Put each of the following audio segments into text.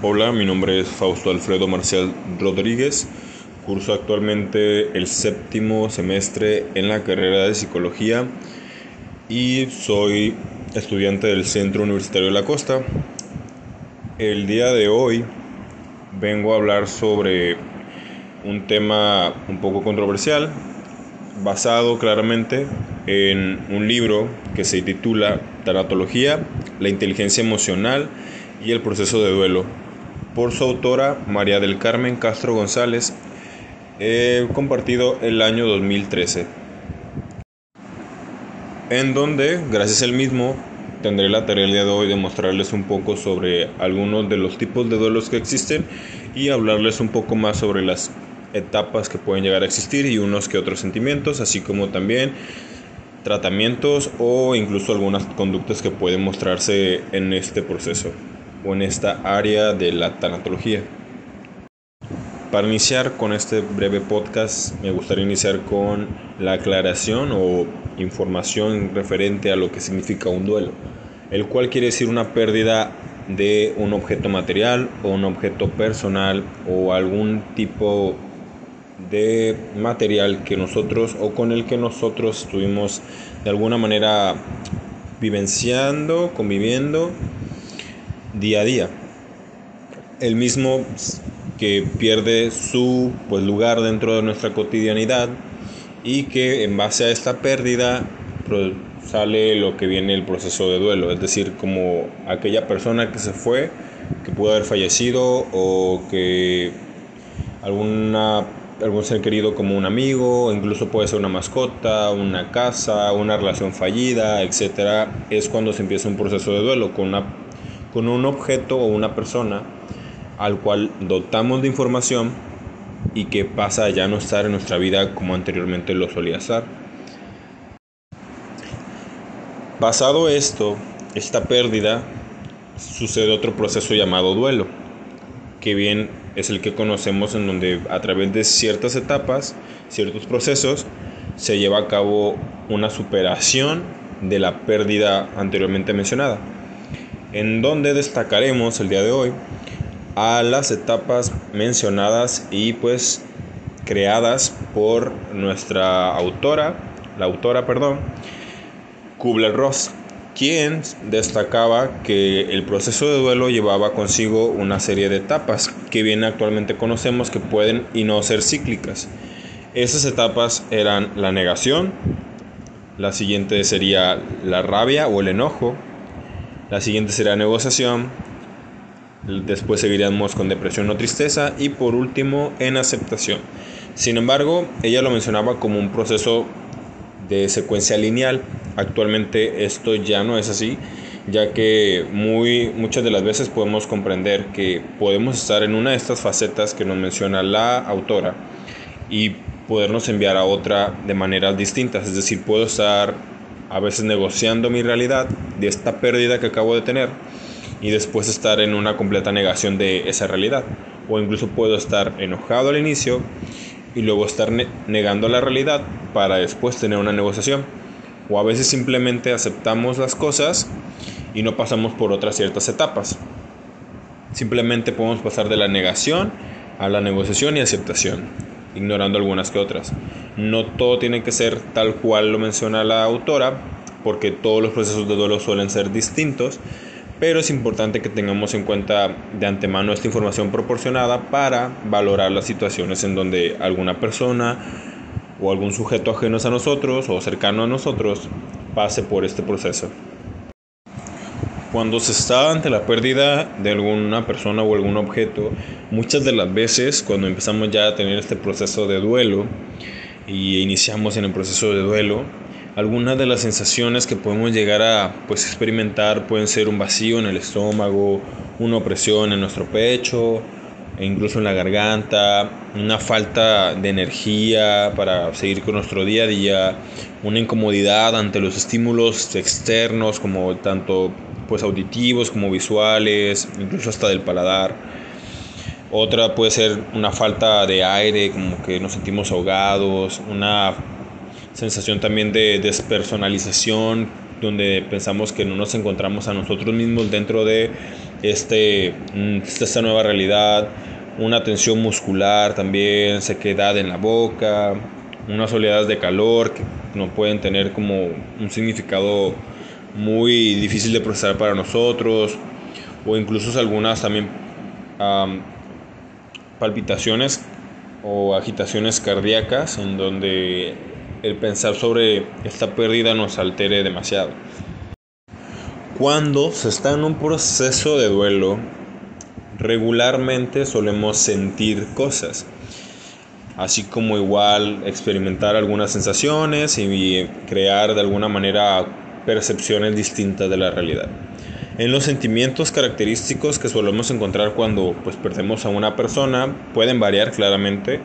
Hola, mi nombre es Fausto Alfredo Marcial Rodríguez. Curso actualmente el séptimo semestre en la carrera de psicología y soy estudiante del Centro Universitario de la Costa. El día de hoy vengo a hablar sobre un tema un poco controversial, basado claramente en un libro que se titula Tanatología, la inteligencia emocional y el proceso de duelo por su autora María del Carmen Castro González, compartido el año 2013, en donde, gracias al mismo, tendré la tarea el día de hoy de mostrarles un poco sobre algunos de los tipos de duelos que existen y hablarles un poco más sobre las etapas que pueden llegar a existir y unos que otros sentimientos, así como también tratamientos o incluso algunas conductas que pueden mostrarse en este proceso o en esta área de la tanatología. Para iniciar con este breve podcast me gustaría iniciar con la aclaración o información referente a lo que significa un duelo, el cual quiere decir una pérdida de un objeto material o un objeto personal o algún tipo de material que nosotros o con el que nosotros estuvimos de alguna manera vivenciando, conviviendo día a día. El mismo que pierde su pues, lugar dentro de nuestra cotidianidad y que en base a esta pérdida pues, sale lo que viene el proceso de duelo, es decir, como aquella persona que se fue, que pudo haber fallecido o que alguna algún ser querido como un amigo, incluso puede ser una mascota, una casa, una relación fallida, etcétera, es cuando se empieza un proceso de duelo con una con un objeto o una persona al cual dotamos de información y que pasa a ya no estar en nuestra vida como anteriormente lo solía estar. Basado esto, esta pérdida, sucede otro proceso llamado duelo, que bien es el que conocemos en donde a través de ciertas etapas, ciertos procesos, se lleva a cabo una superación de la pérdida anteriormente mencionada en donde destacaremos el día de hoy a las etapas mencionadas y pues creadas por nuestra autora, la autora, perdón, Kubler-Ross, quien destacaba que el proceso de duelo llevaba consigo una serie de etapas que bien actualmente conocemos que pueden y no ser cíclicas. Esas etapas eran la negación, la siguiente sería la rabia o el enojo, la siguiente será negociación. Después seguiríamos con depresión o tristeza. Y por último, en aceptación. Sin embargo, ella lo mencionaba como un proceso de secuencia lineal. Actualmente esto ya no es así, ya que muy, muchas de las veces podemos comprender que podemos estar en una de estas facetas que nos menciona la autora y podernos enviar a otra de maneras distintas. Es decir, puedo estar a veces negociando mi realidad de esta pérdida que acabo de tener y después estar en una completa negación de esa realidad. O incluso puedo estar enojado al inicio y luego estar negando la realidad para después tener una negociación. O a veces simplemente aceptamos las cosas y no pasamos por otras ciertas etapas. Simplemente podemos pasar de la negación a la negociación y aceptación ignorando algunas que otras. No todo tiene que ser tal cual lo menciona la autora, porque todos los procesos de duelo suelen ser distintos, pero es importante que tengamos en cuenta de antemano esta información proporcionada para valorar las situaciones en donde alguna persona o algún sujeto ajeno a nosotros o cercano a nosotros pase por este proceso. Cuando se está ante la pérdida de alguna persona o algún objeto, muchas de las veces cuando empezamos ya a tener este proceso de duelo y iniciamos en el proceso de duelo, algunas de las sensaciones que podemos llegar a pues, experimentar pueden ser un vacío en el estómago, una opresión en nuestro pecho, e incluso en la garganta, una falta de energía para seguir con nuestro día a día, una incomodidad ante los estímulos externos como tanto pues auditivos como visuales, incluso hasta del paladar. Otra puede ser una falta de aire, como que nos sentimos ahogados, una sensación también de despersonalización, donde pensamos que no nos encontramos a nosotros mismos dentro de este, mm, esta nueva realidad, una tensión muscular también, sequedad en la boca, unas oleadas de calor que no pueden tener como un significado muy difícil de procesar para nosotros, o incluso algunas también palpitaciones o agitaciones cardíacas en donde el pensar sobre esta pérdida nos altere demasiado. Cuando se está en un proceso de duelo, regularmente solemos sentir cosas, así como igual experimentar algunas sensaciones y crear de alguna manera percepciones distintas de la realidad. En los sentimientos característicos que solemos encontrar cuando pues, perdemos a una persona pueden variar claramente,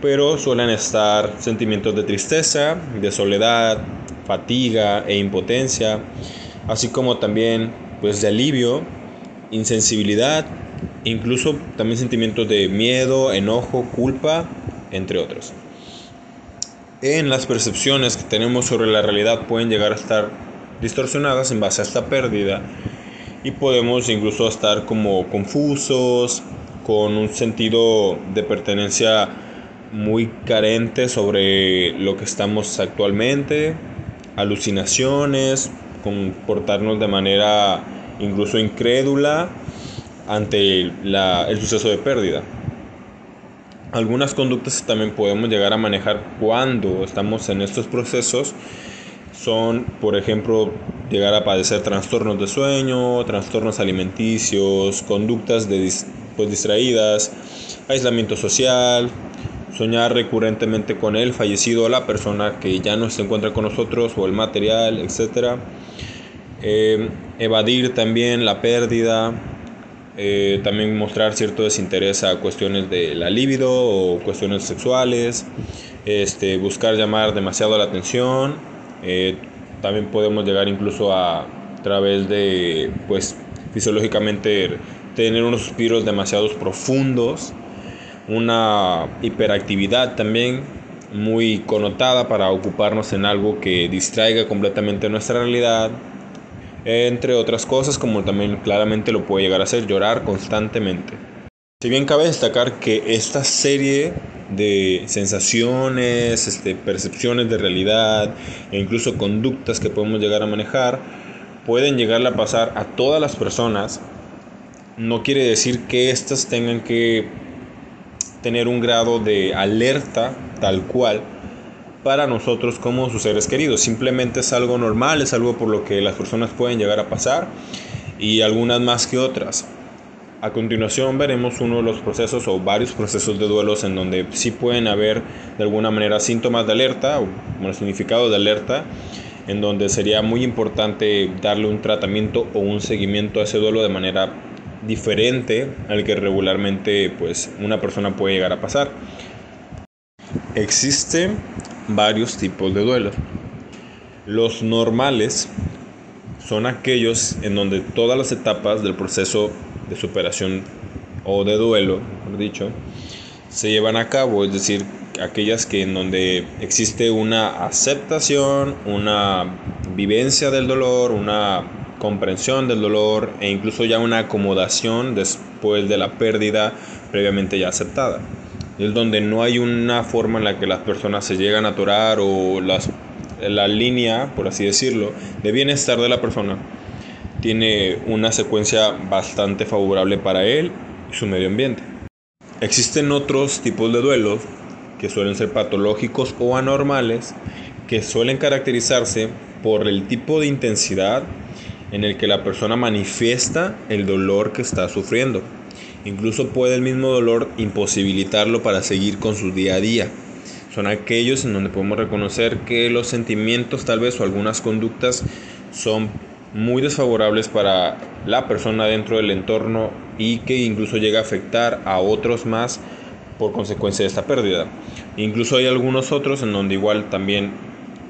pero suelen estar sentimientos de tristeza, de soledad, fatiga e impotencia, así como también pues de alivio, insensibilidad, incluso también sentimientos de miedo, enojo, culpa, entre otros. En las percepciones que tenemos sobre la realidad pueden llegar a estar distorsionadas en base a esta pérdida y podemos incluso estar como confusos, con un sentido de pertenencia muy carente sobre lo que estamos actualmente, alucinaciones, comportarnos de manera incluso incrédula ante el suceso de pérdida. Algunas conductas también podemos llegar a manejar cuando estamos en estos procesos son, por ejemplo, llegar a padecer trastornos de sueño, trastornos alimenticios, conductas de, pues, distraídas, aislamiento social, soñar recurrentemente con el fallecido o la persona que ya no se encuentra con nosotros o el material, etc. Eh, evadir también la pérdida, eh, también mostrar cierto desinterés a cuestiones de la libido o cuestiones sexuales, este, buscar llamar demasiado la atención, eh, también podemos llegar incluso a, través de, pues, fisiológicamente tener unos suspiros demasiado profundos, una hiperactividad también muy connotada para ocuparnos en algo que distraiga completamente nuestra realidad, entre otras cosas como también claramente lo puede llegar a hacer llorar constantemente. Si bien cabe destacar que esta serie de sensaciones, este, percepciones de realidad e incluso conductas que podemos llegar a manejar pueden llegar a pasar a todas las personas, no quiere decir que éstas tengan que tener un grado de alerta tal cual para nosotros como sus seres queridos. Simplemente es algo normal, es algo por lo que las personas pueden llegar a pasar y algunas más que otras. A continuación veremos uno de los procesos o varios procesos de duelos en donde sí pueden haber de alguna manera síntomas de alerta o bueno, significado de alerta en donde sería muy importante darle un tratamiento o un seguimiento a ese duelo de manera diferente al que regularmente pues una persona puede llegar a pasar. Existen varios tipos de duelos. Los normales son aquellos en donde todas las etapas del proceso de superación o de duelo, mejor dicho, se llevan a cabo, es decir, aquellas que en donde existe una aceptación, una vivencia del dolor, una comprensión del dolor e incluso ya una acomodación después de la pérdida previamente ya aceptada. Es donde no hay una forma en la que las personas se llegan a atorar o las, la línea, por así decirlo, de bienestar de la persona tiene una secuencia bastante favorable para él y su medio ambiente. Existen otros tipos de duelos que suelen ser patológicos o anormales que suelen caracterizarse por el tipo de intensidad en el que la persona manifiesta el dolor que está sufriendo. Incluso puede el mismo dolor imposibilitarlo para seguir con su día a día. Son aquellos en donde podemos reconocer que los sentimientos tal vez o algunas conductas son muy desfavorables para la persona dentro del entorno y que incluso llega a afectar a otros más por consecuencia de esta pérdida. Incluso hay algunos otros en donde igual también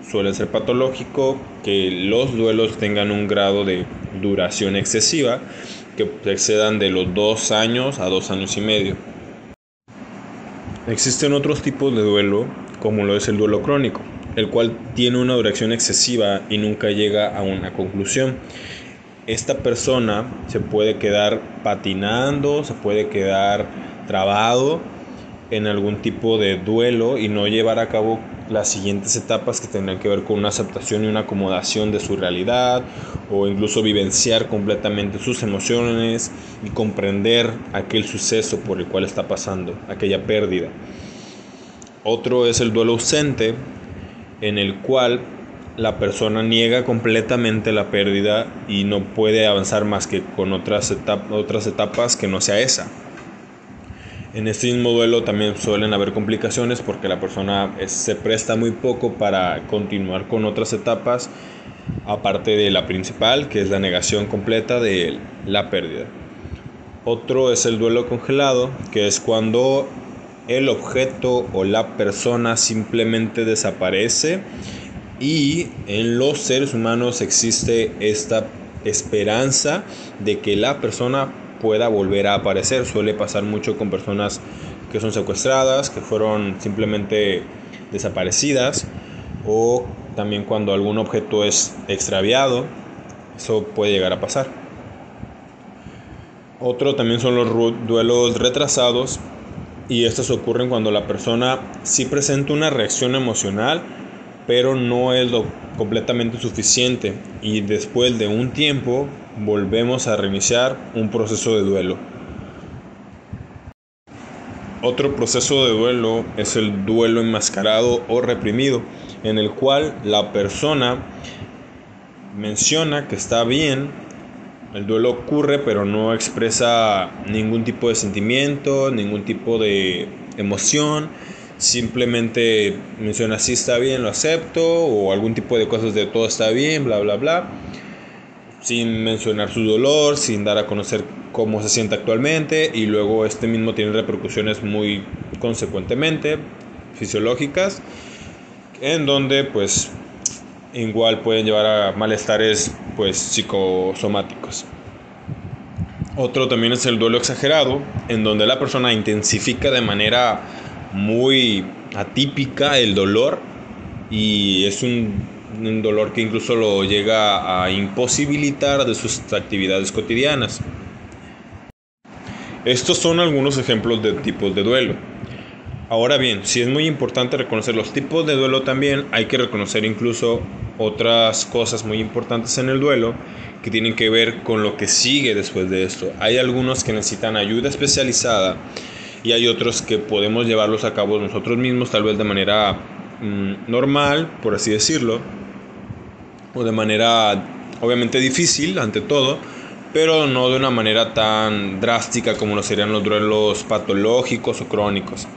suele ser patológico que los duelos tengan un grado de duración excesiva que excedan de los dos años a dos años y medio. Existen otros tipos de duelo como lo es el duelo crónico, el cual tiene una duración excesiva y nunca llega a una conclusión. esta persona se puede quedar patinando, se puede quedar trabado en algún tipo de duelo y no llevar a cabo las siguientes etapas que tendrán que ver con una aceptación y una acomodación de su realidad o incluso vivenciar completamente sus emociones y comprender aquel suceso por el cual está pasando, aquella pérdida. Otro es el duelo ausente, en el cual la persona niega completamente la pérdida y no puede avanzar más que con otras, etapas que no sea esa. En este mismo duelo también suelen haber complicaciones porque la persona se presta muy poco para continuar con otras etapas, aparte de la principal, que es la negación completa de la pérdida. Otro es el duelo congelado, que es cuando el objeto o la persona simplemente desaparece y en los seres humanos existe esta esperanza de que la persona pueda volver a aparecer. Suele pasar mucho con personas que son secuestradas, que fueron simplemente desaparecidas o también cuando algún objeto es extraviado. Eso puede llegar a pasar. Otro también son los duelos retrasados y estos ocurren cuando la persona sí presenta una reacción emocional, pero no es lo completamente suficiente y después de un tiempo volvemos a reiniciar un proceso de duelo. Otro proceso de duelo es el duelo enmascarado o reprimido, en el cual la persona menciona que está bien, el duelo ocurre pero no expresa ningún tipo de sentimiento, ningún tipo de emoción, simplemente menciona si está bien, lo acepto, o algún tipo de cosas de todo está bien, bla, bla, bla sin mencionar su dolor, sin dar a conocer cómo se siente actualmente y luego este mismo tiene repercusiones muy consecuentemente fisiológicas en donde pues igual pueden llevar a malestares pues psicosomáticos. Otro también es el duelo exagerado, en donde la persona intensifica de manera muy atípica el dolor y es un un dolor que incluso lo llega a imposibilitar de sus actividades cotidianas. Estos son algunos ejemplos de tipos de duelo. Ahora bien, si es muy importante reconocer los tipos de duelo también, hay que reconocer incluso otras cosas muy importantes en el duelo que tienen que ver con lo que sigue después de esto. Hay algunos que necesitan ayuda especializada y hay otros que podemos llevarlos a cabo nosotros mismos, tal vez de manera mm, normal, por así decirlo, o de manera obviamente difícil ante todo, pero no de una manera tan drástica como lo serían los duelos patológicos o crónicos.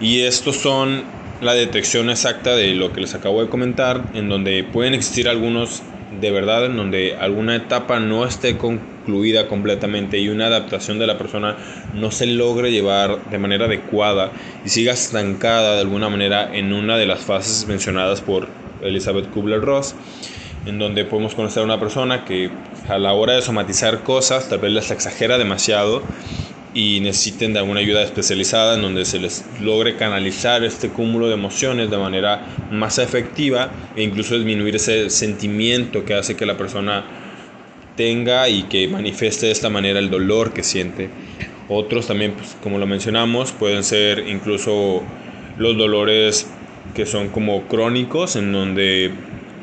Y estos son la detección exacta de lo que les acabo de comentar, en donde pueden existir algunos de verdad, en donde alguna etapa no esté concluida completamente y una adaptación de la persona no se logre llevar de manera adecuada y siga estancada de alguna manera en una de las fases mencionadas por Elizabeth Kubler-Ross, en donde podemos conocer a una persona que a la hora de somatizar cosas tal vez las exagera demasiado y necesiten de alguna ayuda especializada en donde se les logre canalizar este cúmulo de emociones de manera más efectiva e incluso disminuir ese sentimiento que hace que la persona tenga y que manifieste de esta manera el dolor que siente. Otros también, pues, como lo mencionamos, pueden ser incluso los dolores que son como crónicos, en donde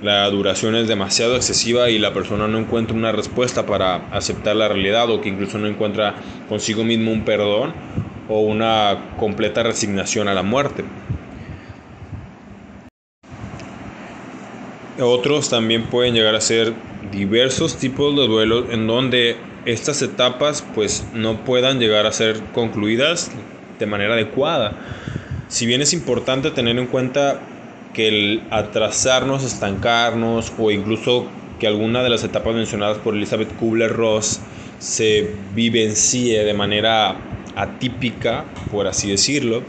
la duración es demasiado excesiva y la persona no encuentra una respuesta para aceptar la realidad o que incluso no encuentra consigo mismo un perdón o una completa resignación a la muerte. Otros también pueden llegar a ser diversos tipos de duelos en donde estas etapas pues no puedan llegar a ser concluidas de manera adecuada si bien es importante tener en cuenta que el atrasarnos, estancarnos o incluso que alguna de las etapas mencionadas por Elizabeth Kubler-Ross se vivencie de manera atípica, por así decirlo,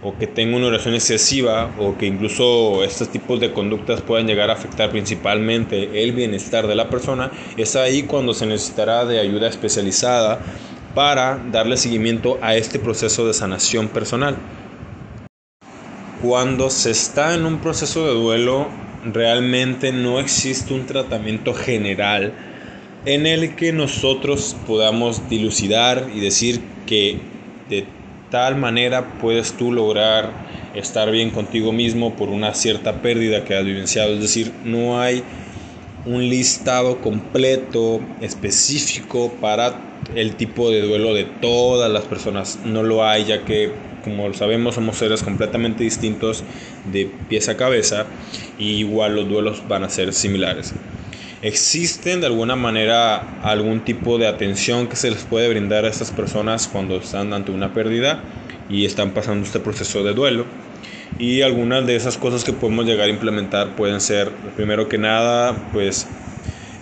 o que tenga una oración excesiva, o que incluso estos tipos de conductas puedan llegar a afectar principalmente el bienestar de la persona, es ahí cuando se necesitará de ayuda especializada para darle seguimiento a este proceso de sanación personal. Cuando se está en un proceso de duelo, realmente no existe un tratamiento general en el que nosotros podamos dilucidar y decir que de tal manera puedes tú lograr estar bien contigo mismo por una cierta pérdida que has vivenciado. Es decir, no hay un listado completo, específico para el tipo de duelo de todas las personas. No lo hay, ya que, como sabemos, somos seres completamente distintos de pies a cabeza y igual los duelos van a ser similares. ¿Existen de alguna manera algún tipo de atención que se les puede brindar a estas personas cuando están ante una pérdida y están pasando este proceso de duelo? Y algunas de esas cosas que podemos llegar a implementar pueden ser, primero que nada, pues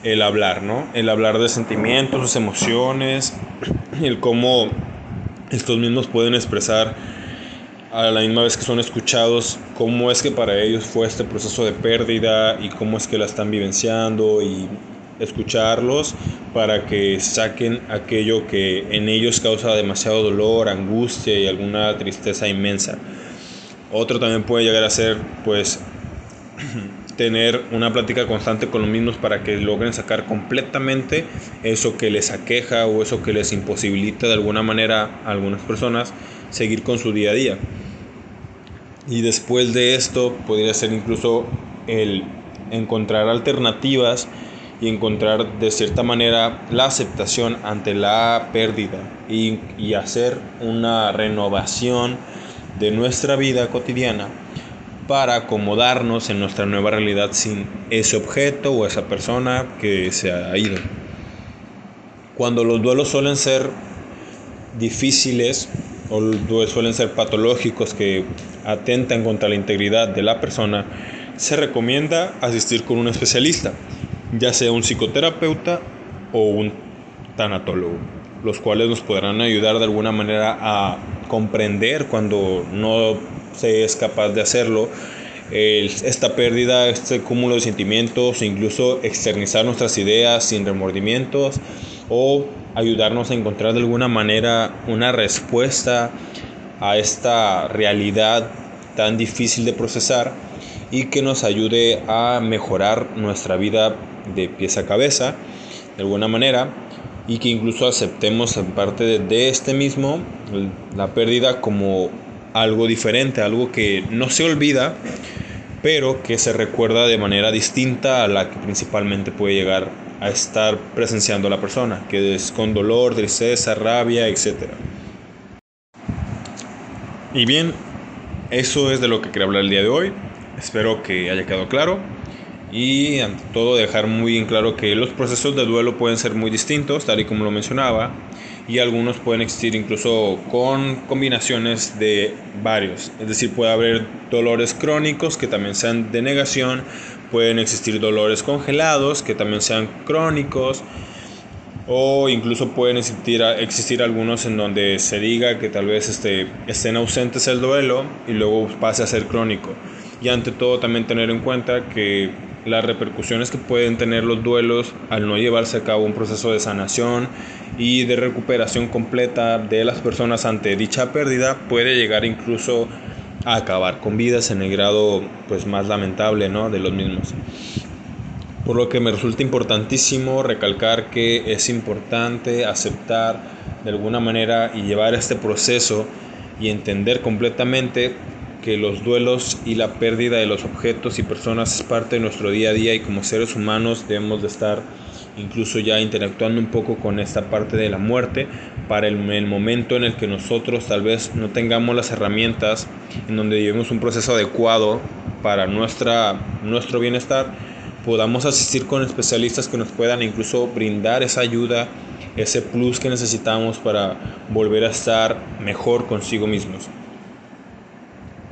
el hablar, ¿no? El hablar de sentimientos, sus emociones, el cómo estos mismos pueden expresar a la misma vez que son escuchados, cómo es que para ellos fue este proceso de pérdida y cómo es que la están vivenciando y escucharlos para que saquen aquello que en ellos causa demasiado dolor, angustia y alguna tristeza inmensa. Otro también puede llegar a ser pues tener una plática constante con los mismos para que logren sacar completamente eso que les aqueja o eso que les imposibilita de alguna manera a algunas personas seguir con su día a día. Y después de esto podría ser incluso el encontrar alternativas y encontrar de cierta manera la aceptación ante la pérdida y, y hacer una renovación de nuestra vida cotidiana para acomodarnos en nuestra nueva realidad sin ese objeto o esa persona que se ha ido. Cuando los duelos suelen ser difíciles o suelen ser patológicos que atentan contra la integridad de la persona, se recomienda asistir con un especialista, ya sea un psicoterapeuta o un tanatólogo, los cuales nos podrán ayudar de alguna manera a comprender cuando no se es capaz de hacerlo, esta pérdida, este cúmulo de sentimientos, incluso externizar nuestras ideas sin remordimientos o ayudarnos a encontrar de alguna manera una respuesta a esta realidad tan difícil de procesar y que nos ayude a mejorar nuestra vida de pies a cabeza de alguna manera y que incluso aceptemos en parte de, este mismo la pérdida como algo diferente, algo que no se olvida, pero que se recuerda de manera distinta a la que principalmente puede llegar a estar presenciando la persona, que es con dolor, tristeza, rabia, etcétera y bien, eso es de lo que quería hablar el día de hoy. Espero que haya quedado claro. Y ante todo dejar muy en claro que los procesos de duelo pueden ser muy distintos, tal y como lo mencionaba. Y algunos pueden existir incluso con combinaciones de varios. Es decir, puede haber dolores crónicos que también sean de negación. Pueden existir dolores congelados que también sean crónicos o incluso pueden existir, existir algunos en donde se diga que tal vez este, estén ausentes el duelo y luego pase a ser crónico. Y ante todo también tener en cuenta que las repercusiones que pueden tener los duelos al no llevarse a cabo un proceso de sanación y de recuperación completa de las personas ante dicha pérdida puede llegar incluso a acabar con vidas en el grado pues más lamentable ¿no? de los mismos. Por lo que me resulta importantísimo recalcar que es importante aceptar de alguna manera y llevar este proceso y entender completamente que los duelos y la pérdida de los objetos y personas es parte de nuestro día a día y como seres humanos debemos de estar incluso ya interactuando un poco con esta parte de la muerte para el, el, momento en el que nosotros tal vez no tengamos las herramientas en donde llevemos un proceso adecuado para nuestra, nuestro bienestar podamos asistir con especialistas que nos puedan incluso brindar esa ayuda, ese plus que necesitamos para volver a estar mejor consigo mismos.